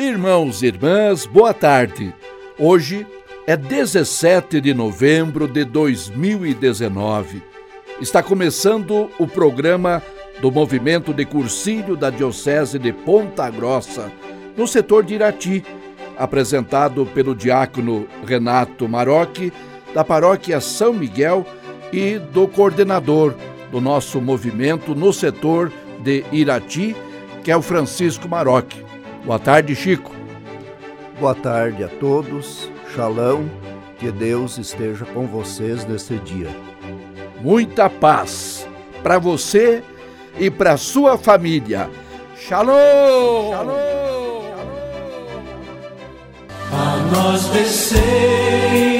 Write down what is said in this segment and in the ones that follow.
Irmãos e irmãs, boa tarde. Hoje é 17 de novembro de 2019. Está começando o programa do Movimento de Cursilho da Diocese de Ponta Grossa, no setor de Irati, apresentado pelo diácono Renato Marocchi, da paróquia São Miguel e do coordenador do nosso movimento no setor de Irati, que é o Francisco Marocchi. Boa tarde, Chico. Boa tarde a todos. Shalom. Que Deus esteja com vocês nesse dia. Muita paz para você e para sua família. Shalom. Shalom. A nós descer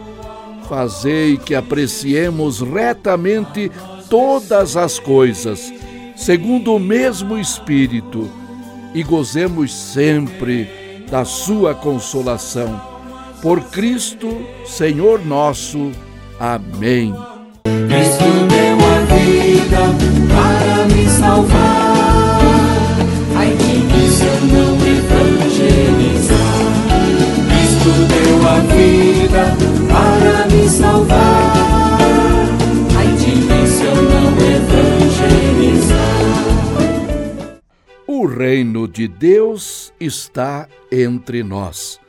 Fazei que apreciemos retamente todas as coisas, segundo o mesmo Espírito, e gozemos sempre da Sua consolação. Por Cristo, Senhor nosso. Amém. Cristo deu a vida para me salvar. Se eu não evangelizar. Cristo deu a vida salvar. O reino de Deus está entre nós,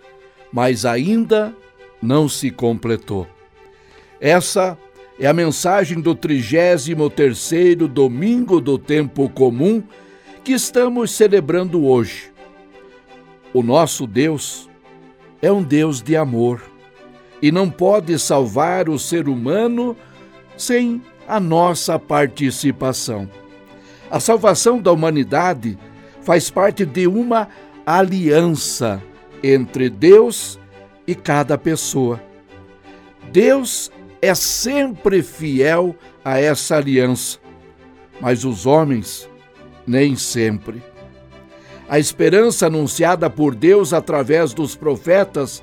mas ainda não se completou. Essa é a mensagem do 33º domingo do tempo comum que estamos celebrando hoje. O nosso Deus é um Deus de amor e não pode salvar o ser humano sem a nossa participação. A salvação da humanidade faz parte de uma aliança entre Deus e cada pessoa. Deus é sempre fiel a essa aliança, mas os homens nem sempre. A esperança anunciada por Deus através dos profetas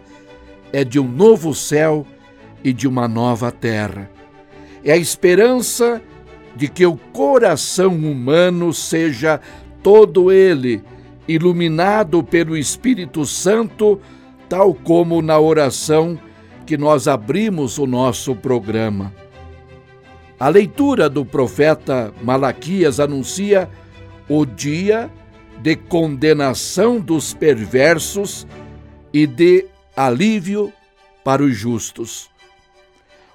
é de um novo céu e de uma nova terra. É a esperança de que o coração humano seja todo ele iluminado pelo Espírito Santo, tal como na oração que nós abrimos o nosso programa. A leitura do profeta Malaquias anuncia o dia de condenação dos perversos e de alívio para os justos.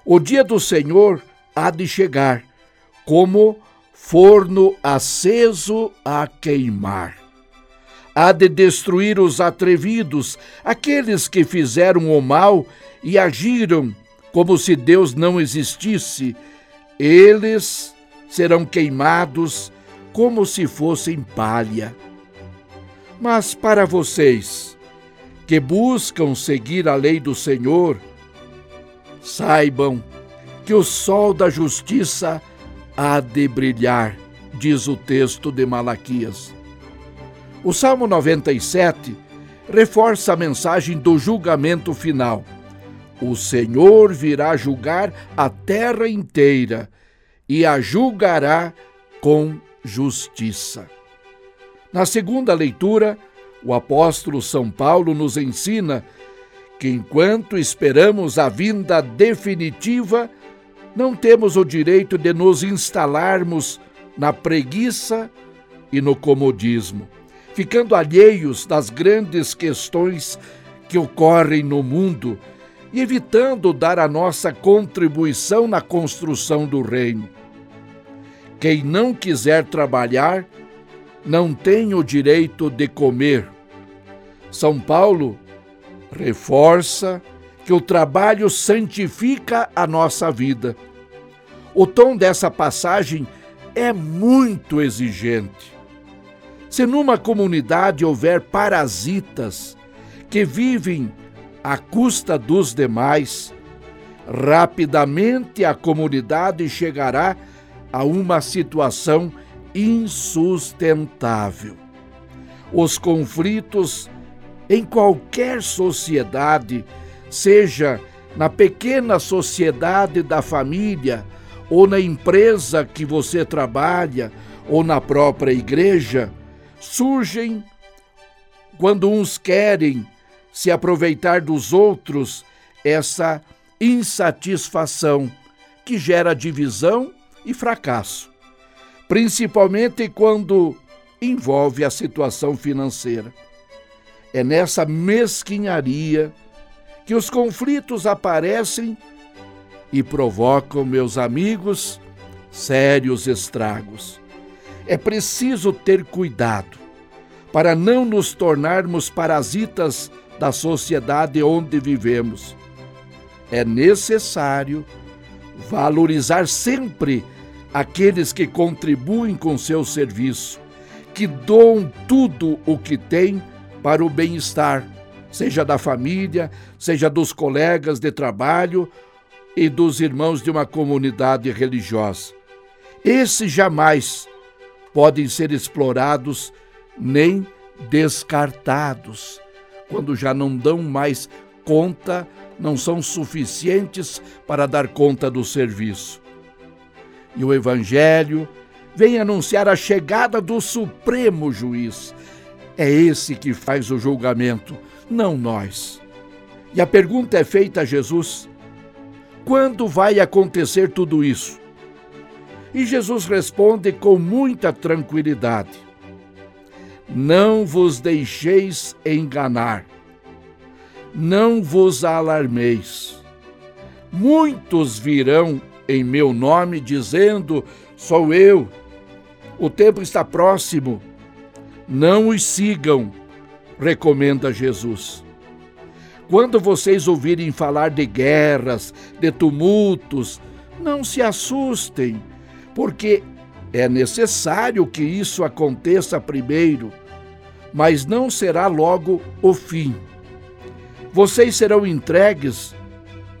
O dia do Senhor há de chegar, como forno aceso a queimar. Há de destruir os atrevidos, aqueles que fizeram o mal e agiram como se Deus não existisse. Eles serão queimados como se fossem palha. Mas para vocês que buscam seguir a lei do Senhor, saibam que o sol da justiça há de brilhar, diz o texto de Malaquias. O Salmo 97 reforça a mensagem do julgamento final. O Senhor virá julgar a terra inteira e a julgará com justiça. Na segunda leitura, o apóstolo São Paulo nos ensina que enquanto esperamos a vinda definitiva, não temos o direito de nos instalarmos na preguiça e no comodismo, ficando alheios das grandes questões que ocorrem no mundo e evitando dar a nossa contribuição na construção do reino. Quem não quiser trabalhar não tem o direito de comer. São Paulo reforça que o trabalho santifica a nossa vida. O tom dessa passagem é muito exigente. Se numa comunidade houver parasitas que vivem à custa dos demais, rapidamente a comunidade chegará a uma situação insustentável. Os conflitos em qualquer sociedade, seja na pequena sociedade da família, ou na empresa que você trabalha, ou na própria igreja, surgem quando uns querem se aproveitar dos outros, essa insatisfação que gera divisão e fracasso, principalmente quando envolve a situação financeira. É nessa mesquinharia que os conflitos aparecem e provocam, meus amigos, sérios estragos. É preciso ter cuidado para não nos tornarmos parasitas da sociedade onde vivemos. É necessário valorizar sempre aqueles que contribuem com seu serviço, que doam tudo o que têm para o bem-estar, seja da família, seja dos colegas de trabalho e dos irmãos de uma comunidade religiosa. Esses jamais podem ser explorados nem descartados, quando já não dão mais conta, não são suficientes para dar conta do serviço e o Evangelho vem anunciar a chegada do Supremo Juiz. É esse que faz o julgamento, não nós. E a pergunta é feita a Jesus: quando vai acontecer tudo isso? E Jesus responde com muita tranquilidade: Não vos deixeis enganar, não vos alarmeis. Muitos virão em meu nome, dizendo: Sou eu. O tempo está próximo. Não os sigam, recomenda Jesus. Quando vocês ouvirem falar de guerras, de tumultos, não se assustem, porque é necessário que isso aconteça primeiro, mas não será logo o fim. Vocês serão entregues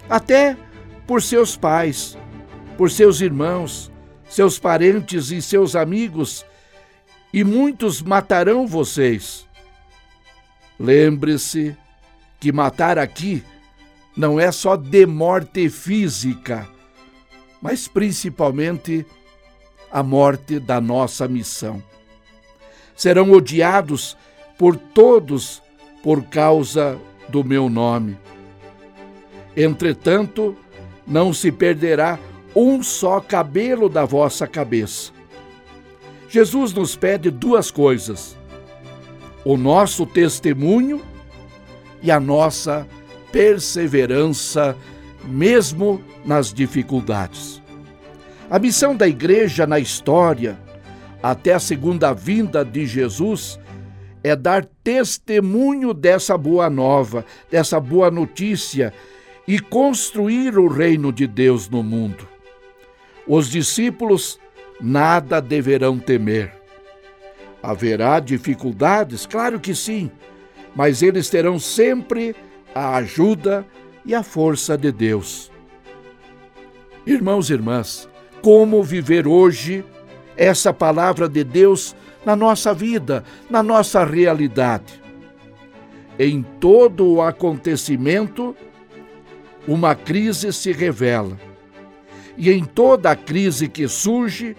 até por seus pais, por seus irmãos, seus parentes e seus amigos, e muitos matarão vocês. Lembre-se que matar aqui não é só de morte física, mas principalmente a morte da nossa missão. Serão odiados por todos por causa do meu nome. Entretanto, não se perderá um só cabelo da vossa cabeça. Jesus nos pede duas coisas: o nosso testemunho e a nossa perseverança, mesmo nas dificuldades. A missão da igreja na história, até a segunda vinda de Jesus, é dar testemunho dessa boa nova, dessa boa notícia e construir o reino de Deus no mundo. Os discípulos nada deverão temer. Haverá dificuldades? Claro que sim, mas eles terão sempre a ajuda e a força de Deus. Irmãos e irmãs, como viver hoje essa palavra de Deus na nossa vida, na nossa realidade? Em todo o acontecimento, uma crise se revela e em toda a crise que surge,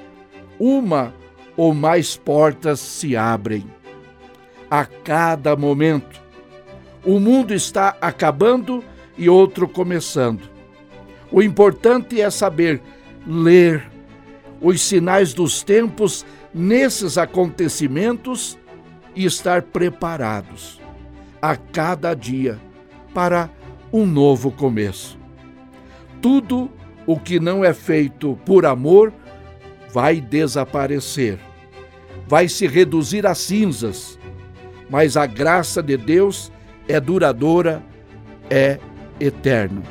uma ou mais portas se abrem. A cada momento. O mundo está acabando e outro começando. O importante é saber ler os sinais dos tempos nesses acontecimentos e estar preparados a cada dia para um novo começo. Tudo o que não é feito por amor vai desaparecer, vai se reduzir a cinzas, mas a graça de Deus é duradoura, é eterna.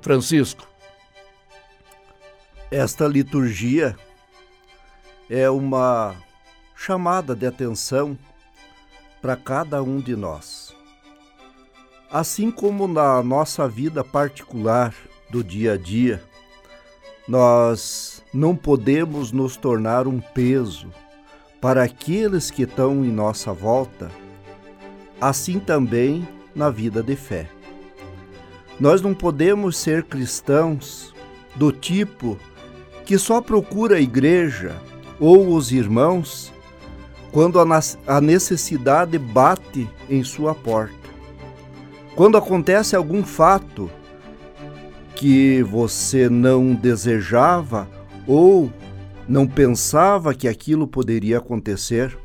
Francisco. Esta liturgia é uma chamada de atenção para cada um de nós. Assim como na nossa vida particular do dia a dia, nós não podemos nos tornar um peso para aqueles que estão em nossa volta, assim também na vida de fé. Nós não podemos ser cristãos do tipo que só procura a igreja ou os irmãos quando a necessidade bate em sua porta. Quando acontece algum fato que você não desejava ou não pensava que aquilo poderia acontecer,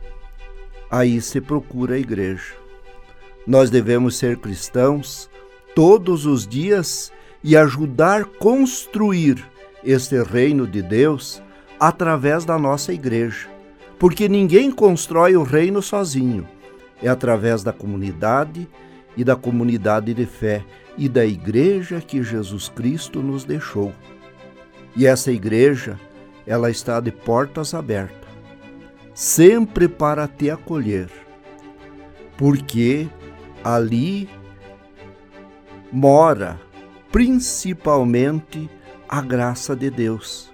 aí se procura a igreja. Nós devemos ser cristãos todos os dias e ajudar construir este reino de Deus através da nossa igreja porque ninguém constrói o reino sozinho. É através da comunidade e da comunidade de fé e da igreja que Jesus Cristo nos deixou. E essa igreja, ela está de portas abertas, sempre para te acolher, porque ali mora principalmente a graça de Deus.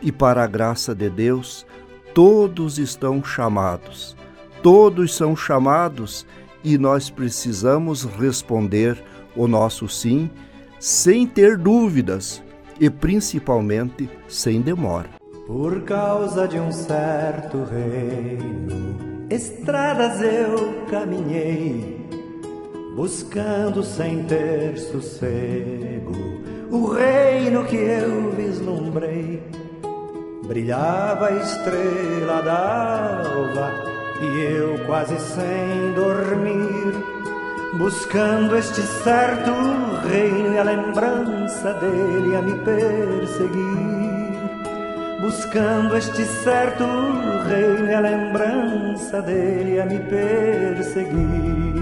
E para a graça de Deus, todos estão chamados. Todos são chamados e nós precisamos responder o nosso sim sem ter dúvidas e principalmente sem demora. Por causa de um certo reino, estradas eu caminhei, buscando sem ter sossego o reino que eu vislumbrei brilhava a estrela d'alva e eu quase sem dormir, buscando este certo reino e a lembrança dele a me perseguir, buscando este certo reino e a lembrança dele a me perseguir.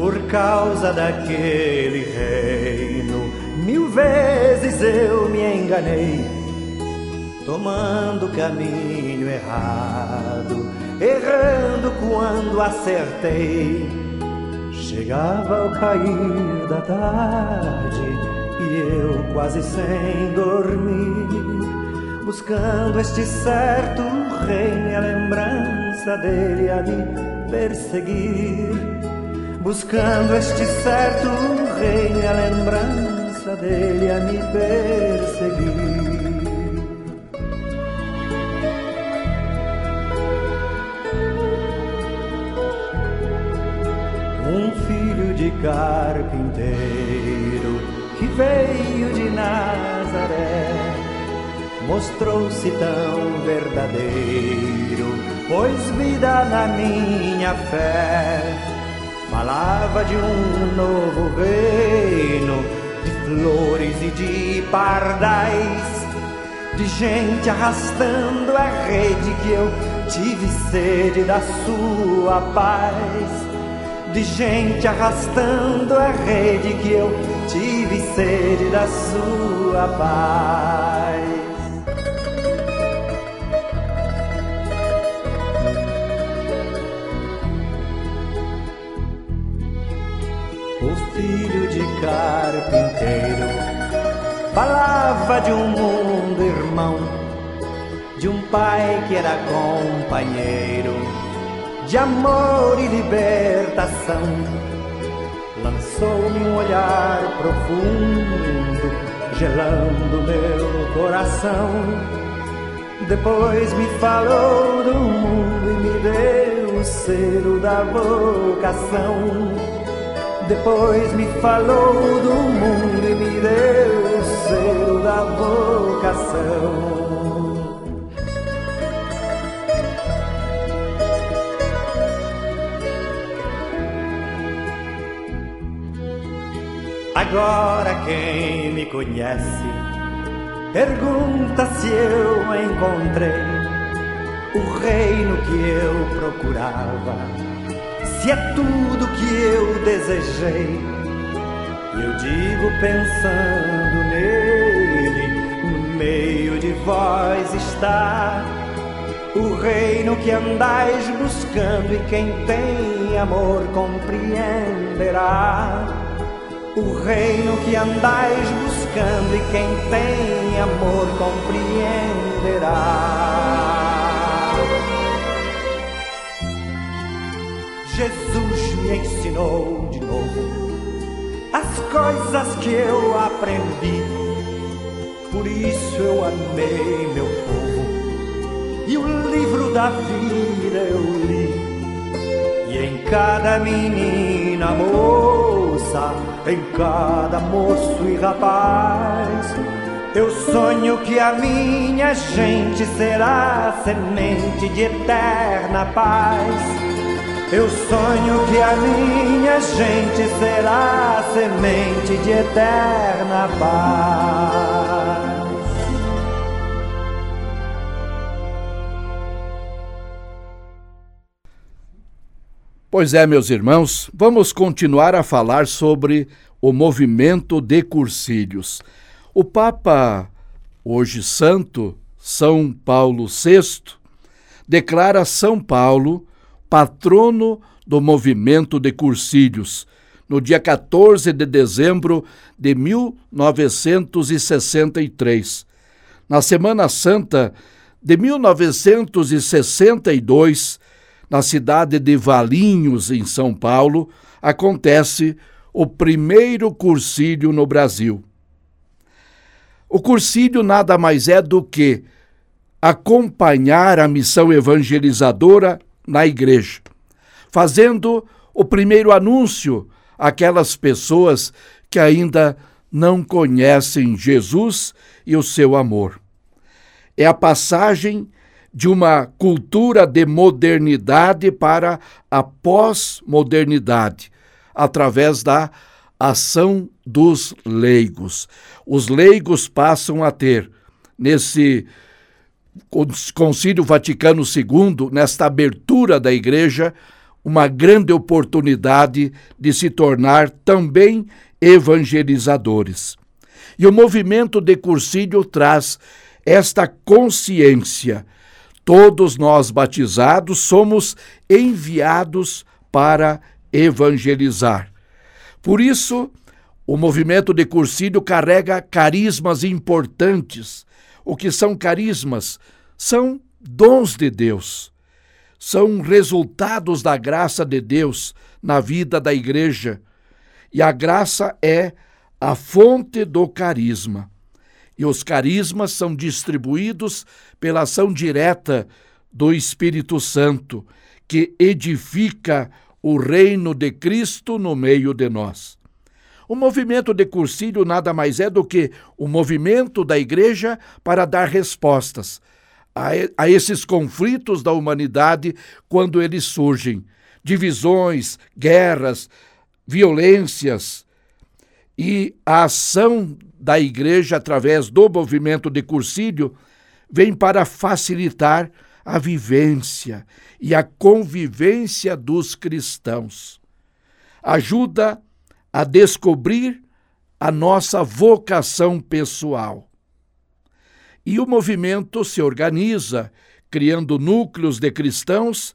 por causa daquele reino. Mil vezes eu me enganei, tomando caminho errado, errando quando acertei. Chegava ao cair da tarde e eu quase sem dormir, buscando este certo reino e a lembrança dele a me perseguir buscando este certo rei a lembrança dele a me perseguir. De carpinteiro que veio de Nazaré mostrou-se tão verdadeiro, pois vida na minha fé. Falava de um novo reino, de flores e de pardais, de gente arrastando a rede que eu tive sede da sua paz, de gente arrastando a rede que eu tive sede da sua paz. filho de carpinteiro, falava de um mundo irmão, de um pai que era companheiro, de amor e libertação. Lançou-me um olhar profundo, gelando meu coração. Depois me falou do mundo e me deu o selo da vocação depois me falou do mundo e me deu o selo da vocação. Agora quem me conhece pergunta se eu encontrei o reino que eu procurava, se é tudo que eu desejei. Eu digo pensando nele, no meio de vós está o reino que andais buscando e quem tem amor compreenderá. O reino que andais buscando e quem tem amor compreenderá. Jesus me ensinou de novo as coisas que eu aprendi, por isso eu amei meu povo e o livro da vida eu li. E em cada menina em cada moço e rapaz, eu sonho que a minha gente será semente de eterna paz. Eu sonho que a minha gente será semente de eterna paz. Pois é, meus irmãos, vamos continuar a falar sobre o movimento de cursílios. O Papa, hoje santo, São Paulo VI, declara São Paulo patrono do movimento de cursílios, no dia 14 de dezembro de 1963. Na Semana Santa de 1962, na cidade de Valinhos, em São Paulo, acontece o primeiro cursílio no Brasil. O cursílio nada mais é do que acompanhar a missão evangelizadora na igreja, fazendo o primeiro anúncio àquelas pessoas que ainda não conhecem Jesus e o seu amor. É a passagem de uma cultura de modernidade para a pós-modernidade, através da ação dos leigos. Os leigos passam a ter, nesse Concílio Vaticano II, nesta abertura da Igreja, uma grande oportunidade de se tornar também evangelizadores. E o movimento de Cursílio traz esta consciência Todos nós batizados somos enviados para evangelizar. Por isso, o movimento de Cursílio carrega carismas importantes. O que são carismas? São dons de Deus. São resultados da graça de Deus na vida da igreja. E a graça é a fonte do carisma e os carismas são distribuídos pela ação direta do Espírito Santo, que edifica o reino de Cristo no meio de nós. O movimento de cursílio nada mais é do que o movimento da igreja para dar respostas a, a esses conflitos da humanidade quando eles surgem divisões, guerras, violências, e a ação da igreja através do movimento de cursílio vem para facilitar a vivência e a convivência dos cristãos. Ajuda a descobrir a nossa vocação pessoal. E o movimento se organiza, criando núcleos de cristãos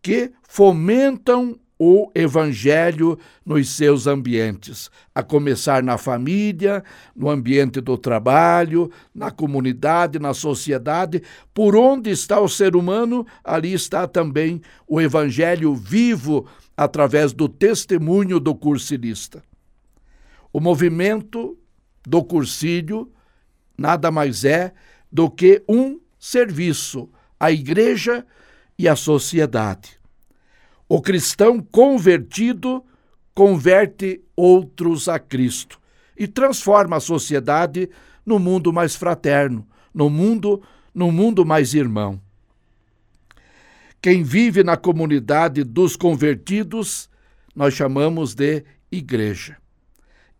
que fomentam o evangelho nos seus ambientes, a começar na família, no ambiente do trabalho, na comunidade, na sociedade. Por onde está o ser humano, ali está também o evangelho vivo através do testemunho do cursilista. O movimento do cursílio nada mais é do que um serviço à igreja e à sociedade. O cristão convertido converte outros a Cristo e transforma a sociedade no mundo mais fraterno, no mundo, no mundo mais irmão. Quem vive na comunidade dos convertidos, nós chamamos de igreja.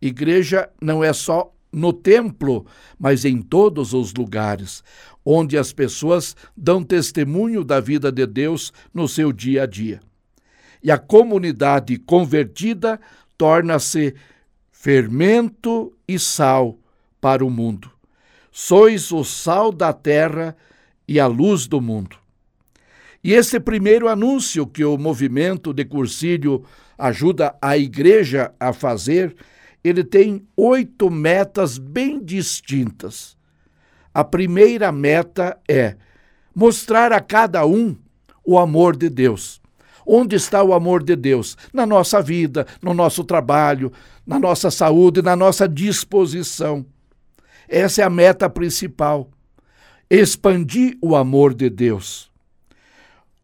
Igreja não é só no templo, mas em todos os lugares, onde as pessoas dão testemunho da vida de Deus no seu dia a dia. E a comunidade convertida torna-se fermento e sal para o mundo. Sois o sal da terra e a luz do mundo. E esse primeiro anúncio que o movimento de Cursílio ajuda a igreja a fazer, ele tem oito metas bem distintas. A primeira meta é mostrar a cada um o amor de Deus. Onde está o amor de Deus? Na nossa vida, no nosso trabalho, na nossa saúde, na nossa disposição. Essa é a meta principal. Expandir o amor de Deus.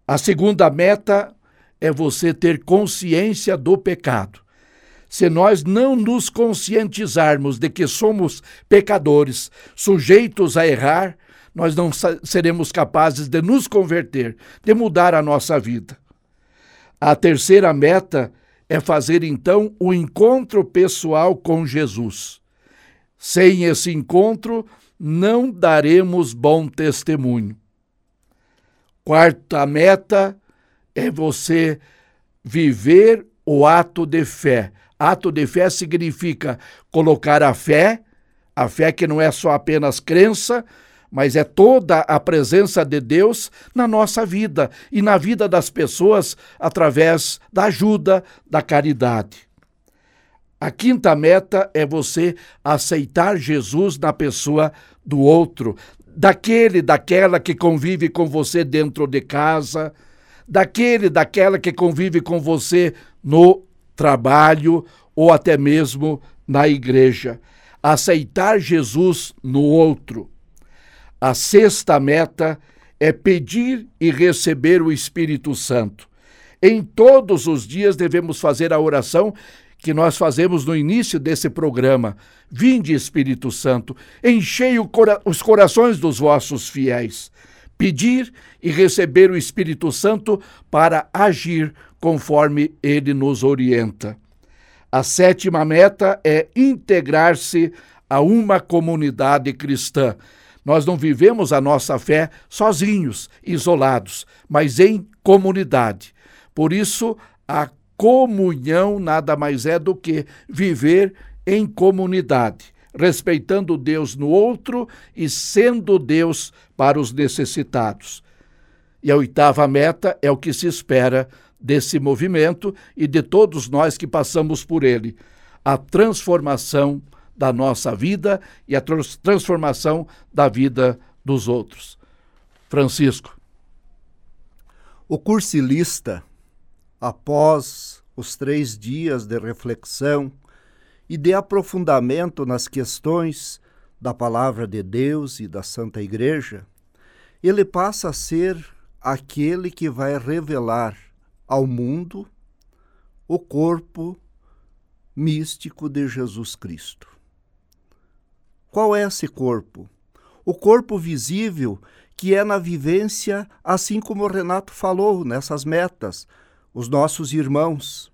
A segunda meta é você ter consciência do pecado. Se nós não nos conscientizarmos de que somos pecadores, sujeitos a errar, nós não seremos capazes de nos converter, de mudar a nossa vida. A terceira meta é fazer então o encontro pessoal com Jesus. Sem esse encontro, não daremos bom testemunho. Quarta meta é você viver o ato de fé. Ato de fé significa colocar a fé, a fé que não é só apenas crença, mas é toda a presença de Deus na nossa vida e na vida das pessoas através da ajuda, da caridade. A quinta meta é você aceitar Jesus na pessoa do outro, daquele, daquela que convive com você dentro de casa, daquele, daquela que convive com você no trabalho ou até mesmo na igreja. Aceitar Jesus no outro. A sexta meta é pedir e receber o Espírito Santo. Em todos os dias devemos fazer a oração que nós fazemos no início desse programa. Vinde, Espírito Santo, enchei os corações dos vossos fiéis. Pedir e receber o Espírito Santo para agir conforme ele nos orienta. A sétima meta é integrar-se a uma comunidade cristã. Nós não vivemos a nossa fé sozinhos, isolados, mas em comunidade. Por isso, a comunhão nada mais é do que viver em comunidade, respeitando Deus no outro e sendo Deus para os necessitados. E a oitava meta é o que se espera desse movimento e de todos nós que passamos por ele: a transformação da nossa vida e a transformação da vida dos outros. Francisco. O cursilista, após os três dias de reflexão e de aprofundamento nas questões da palavra de Deus e da Santa Igreja, ele passa a ser aquele que vai revelar ao mundo o corpo místico de Jesus Cristo. Qual é esse corpo? O corpo visível que é na vivência, assim como o Renato falou nessas metas, os nossos irmãos.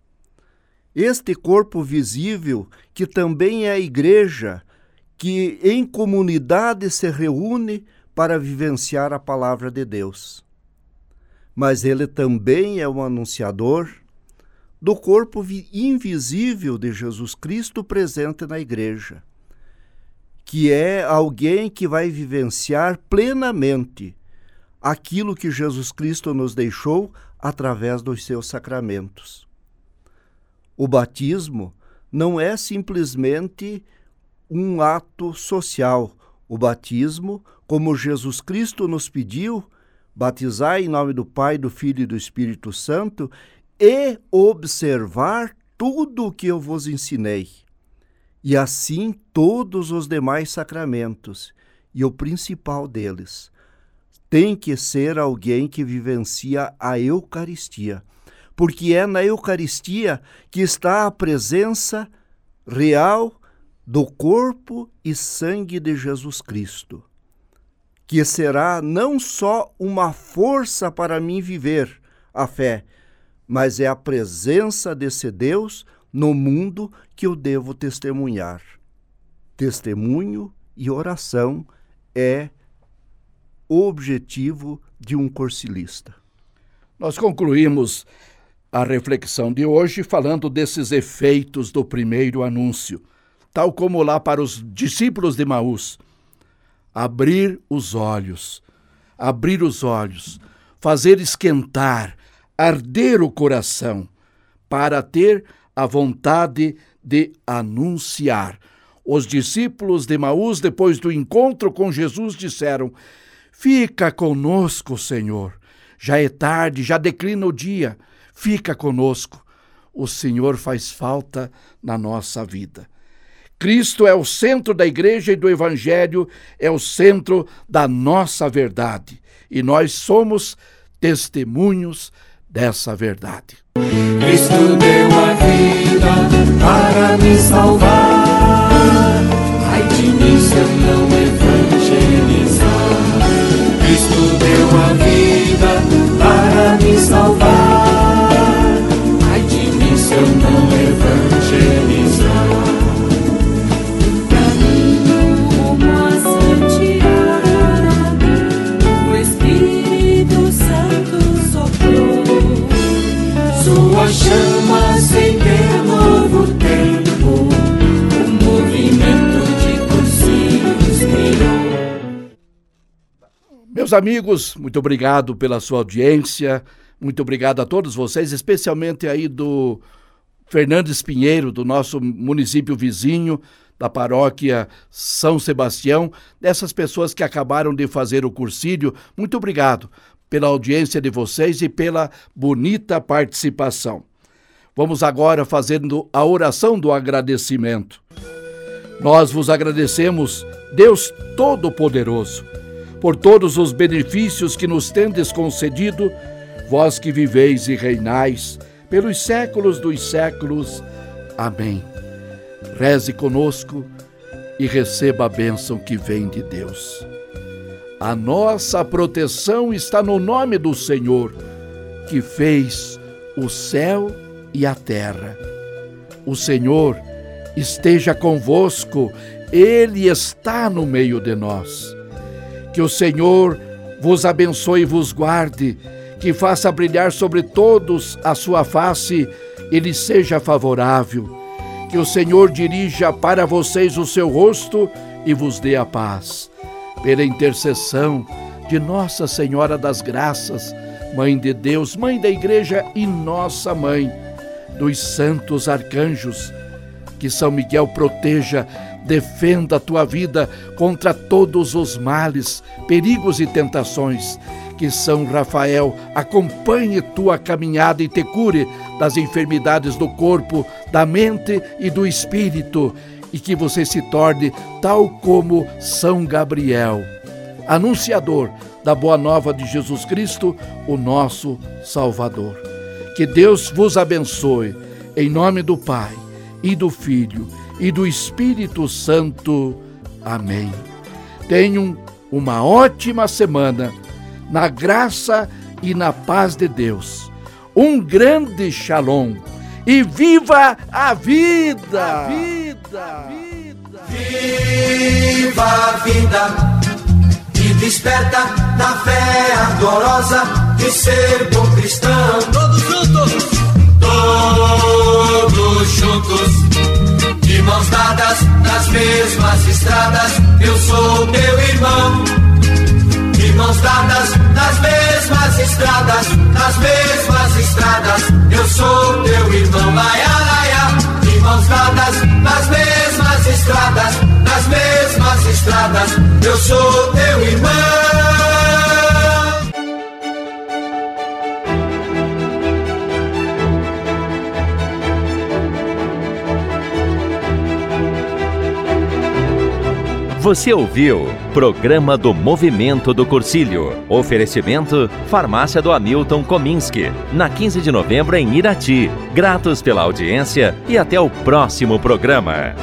Este corpo visível, que também é a igreja, que em comunidade se reúne para vivenciar a palavra de Deus. Mas ele também é o anunciador do corpo invisível de Jesus Cristo presente na igreja que é alguém que vai vivenciar plenamente aquilo que Jesus Cristo nos deixou através dos seus sacramentos. O batismo não é simplesmente um ato social. O batismo, como Jesus Cristo nos pediu, batizar em nome do Pai, do Filho e do Espírito Santo, e observar tudo o que eu vos ensinei e assim todos os demais sacramentos, e o principal deles. Tem que ser alguém que vivencia a Eucaristia, porque é na Eucaristia que está a presença real do corpo e sangue de Jesus Cristo, que será não só uma força para mim viver a fé, mas é a presença desse Deus no mundo que eu devo testemunhar. Testemunho e oração é o objetivo de um cursilista. Nós concluímos a reflexão de hoje falando desses efeitos do primeiro anúncio, tal como lá para os discípulos de Maús. Abrir os olhos, abrir os olhos, fazer esquentar, arder o coração, para ter a vontade de anunciar. Os discípulos de Maús, depois do encontro com Jesus, disseram: Fica conosco, Senhor. Já é tarde, já declina o dia fica conosco. O Senhor faz falta na nossa vida. Cristo é o centro da igreja e do evangelho, é o centro da nossa verdade. E nós somos testemunhos dessa verdade. Cristo deu a vida para me salvar. Ai de mim se eu não evangelizar. Cristo Meus amigos, muito obrigado pela sua audiência, muito obrigado a todos vocês, especialmente aí do Fernandes Pinheiro, do nosso município vizinho, da paróquia São Sebastião, dessas pessoas que acabaram de fazer o cursílio. Muito obrigado pela audiência de vocês e pela bonita participação. Vamos agora fazendo a oração do agradecimento. Nós vos agradecemos, Deus Todo-Poderoso por todos os benefícios que nos tendes concedido, vós que viveis e reinais pelos séculos dos séculos. Amém. Reze conosco e receba a bênção que vem de Deus. A nossa proteção está no nome do Senhor, que fez o céu e a terra. O Senhor esteja convosco, Ele está no meio de nós. Que o Senhor vos abençoe e vos guarde, que faça brilhar sobre todos a sua face e lhe seja favorável. Que o Senhor dirija para vocês o seu rosto e vos dê a paz. Pela intercessão de Nossa Senhora das Graças, Mãe de Deus, Mãe da Igreja e Nossa Mãe, dos santos arcanjos, que São Miguel proteja defenda a tua vida contra todos os males, perigos e tentações. Que São Rafael acompanhe tua caminhada e te cure das enfermidades do corpo, da mente e do espírito, e que você se torne tal como São Gabriel, anunciador da boa nova de Jesus Cristo, o nosso Salvador. Que Deus vos abençoe, em nome do Pai e do Filho e do Espírito Santo. Amém. Tenham uma ótima semana, na graça e na paz de Deus. Um grande shalom e viva a vida! A vida! A vida! Viva a vida! E desperta na fé ardorosa de ser bom cristão. Todos estradas, nas mesmas estradas, eu sou teu irmão. Laia. De mãos dadas nas mesmas estradas, nas mesmas estradas, eu sou teu irmão. Você ouviu Programa do Movimento do Cursilho. Oferecimento Farmácia do Hamilton Kominski. Na 15 de novembro em Irati. Gratos pela audiência e até o próximo programa.